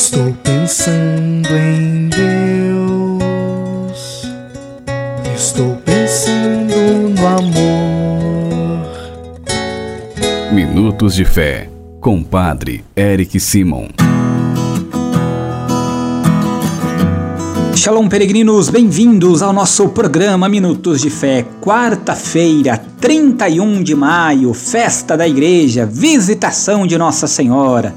Estou pensando em Deus. Estou pensando no amor. Minutos de Fé, com Padre Eric Simon. Shalom, peregrinos, bem-vindos ao nosso programa Minutos de Fé, quarta-feira, 31 de maio, festa da igreja, visitação de Nossa Senhora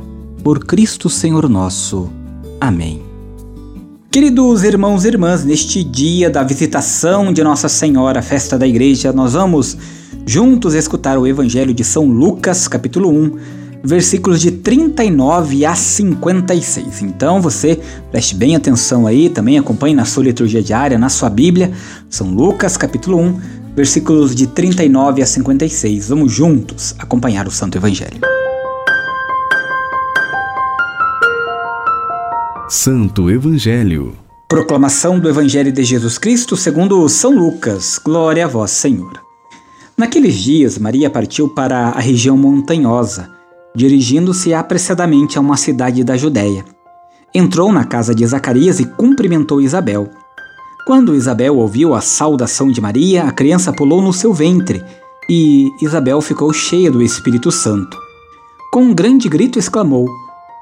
por Cristo Senhor nosso. Amém. Queridos irmãos e irmãs, neste dia da visitação de Nossa Senhora, festa da igreja, nós vamos juntos escutar o Evangelho de São Lucas, capítulo 1, versículos de 39 a 56. Então você preste bem atenção aí, também acompanhe na sua liturgia diária, na sua Bíblia, São Lucas, capítulo 1, versículos de 39 a 56. Vamos juntos acompanhar o Santo Evangelho. Santo Evangelho. Proclamação do Evangelho de Jesus Cristo segundo São Lucas. Glória a vós, Senhor. Naqueles dias, Maria partiu para a região montanhosa, dirigindo-se apressadamente a uma cidade da Judéia. Entrou na casa de Zacarias e cumprimentou Isabel. Quando Isabel ouviu a saudação de Maria, a criança pulou no seu ventre e Isabel ficou cheia do Espírito Santo. Com um grande grito exclamou: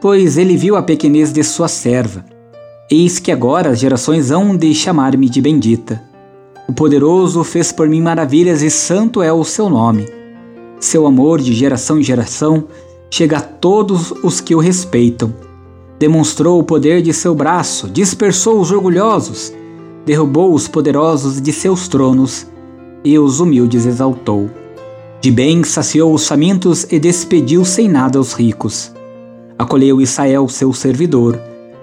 pois ele viu a pequenez de sua serva. Eis que agora as gerações hão de chamar-me de bendita. O poderoso fez por mim maravilhas e santo é o seu nome. Seu amor de geração em geração chega a todos os que o respeitam. Demonstrou o poder de seu braço, dispersou os orgulhosos, derrubou os poderosos de seus tronos e os humildes exaltou. De bem saciou os famintos e despediu sem nada os ricos acolheu Israel, seu servidor,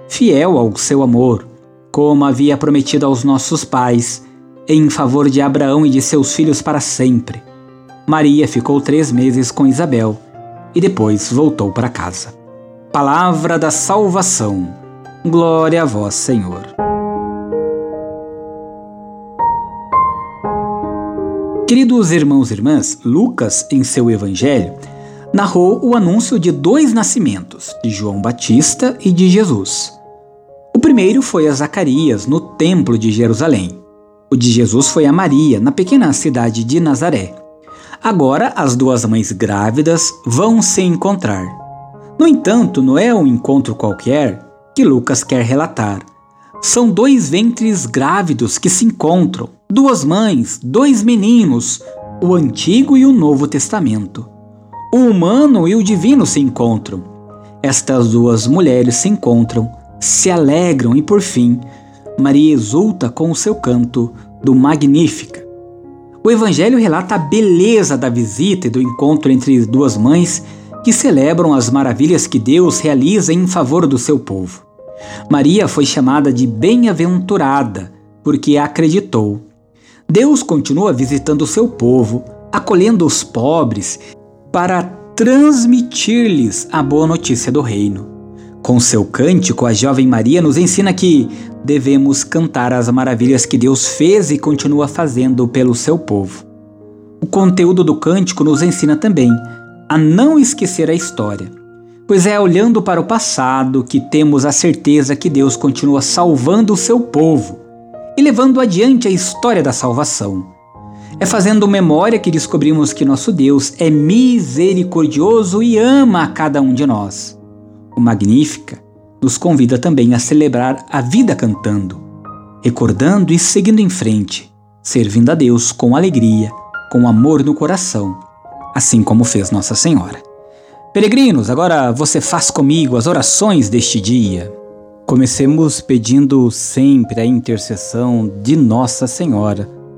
fiel ao seu amor, como havia prometido aos nossos pais, em favor de Abraão e de seus filhos para sempre. Maria ficou três meses com Isabel e depois voltou para casa. Palavra da salvação. Glória a vós, Senhor. Queridos irmãos e irmãs, Lucas, em seu evangelho, narrou o anúncio de dois nascimentos, de João Batista e de Jesus. O primeiro foi a Zacarias, no Templo de Jerusalém. O de Jesus foi a Maria, na pequena cidade de Nazaré. Agora, as duas mães grávidas vão se encontrar. No entanto, não é um encontro qualquer que Lucas quer relatar. São dois ventres grávidos que se encontram, duas mães, dois meninos, o Antigo e o Novo Testamento. O humano e o divino se encontram. Estas duas mulheres se encontram, se alegram e, por fim, Maria exulta com o seu canto do Magnífica. O Evangelho relata a beleza da visita e do encontro entre duas mães que celebram as maravilhas que Deus realiza em favor do seu povo. Maria foi chamada de bem-aventurada porque acreditou. Deus continua visitando o seu povo, acolhendo os pobres para transmitir-lhes a boa notícia do reino. Com seu cântico, a jovem Maria nos ensina que devemos cantar as maravilhas que Deus fez e continua fazendo pelo seu povo. O conteúdo do cântico nos ensina também a não esquecer a história, pois é olhando para o passado que temos a certeza que Deus continua salvando o seu povo e levando adiante a história da salvação. É fazendo memória que descobrimos que nosso Deus é misericordioso e ama a cada um de nós. O Magnífica nos convida também a celebrar a vida cantando, recordando e seguindo em frente, servindo a Deus com alegria, com amor no coração, assim como fez Nossa Senhora. Peregrinos, agora você faz comigo as orações deste dia. Comecemos pedindo sempre a intercessão de Nossa Senhora,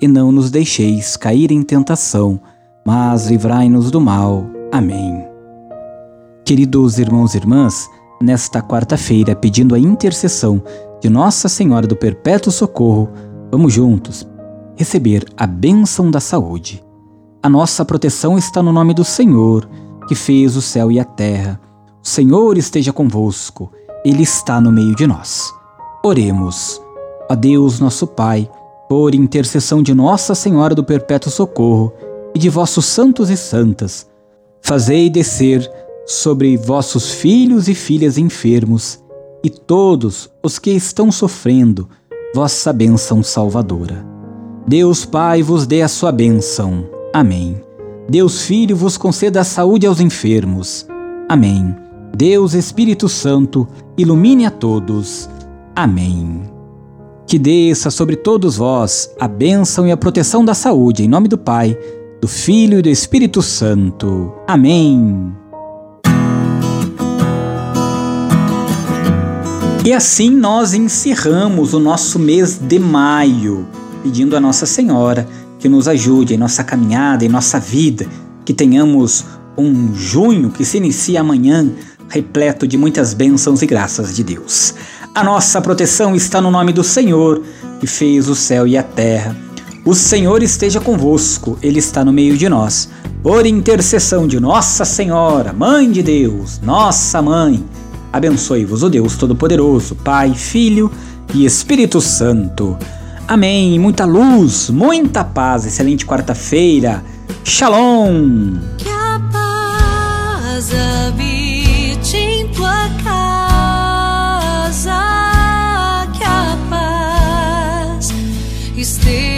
e não nos deixeis cair em tentação, mas livrai-nos do mal. Amém. Queridos irmãos e irmãs, nesta quarta-feira, pedindo a intercessão de Nossa Senhora do Perpétuo Socorro, vamos juntos receber a bênção da saúde. A nossa proteção está no nome do Senhor, que fez o céu e a terra. O Senhor esteja convosco, Ele está no meio de nós. Oremos. A Deus, nosso Pai, por intercessão de Nossa Senhora do Perpétuo Socorro e de vossos santos e santas, Fazei descer sobre vossos filhos e filhas enfermos e todos os que estão sofrendo vossa bênção salvadora. Deus Pai vos dê a sua bênção. Amém. Deus Filho vos conceda a saúde aos enfermos. Amém. Deus Espírito Santo ilumine a todos. Amém. Que desça sobre todos vós a bênção e a proteção da saúde, em nome do Pai do Filho e do Espírito Santo. Amém. E assim nós encerramos o nosso mês de maio, pedindo a Nossa Senhora que nos ajude em nossa caminhada, em nossa vida, que tenhamos um junho que se inicia amanhã repleto de muitas bênçãos e graças de Deus. A nossa proteção está no nome do Senhor, que fez o céu e a terra. O Senhor esteja convosco, Ele está no meio de nós. Por intercessão de Nossa Senhora, Mãe de Deus, Nossa Mãe, abençoe-vos o Deus Todo-Poderoso, Pai, Filho e Espírito Santo. Amém. Muita luz, muita paz. Excelente quarta-feira. Shalom. Que a paz habite esteja.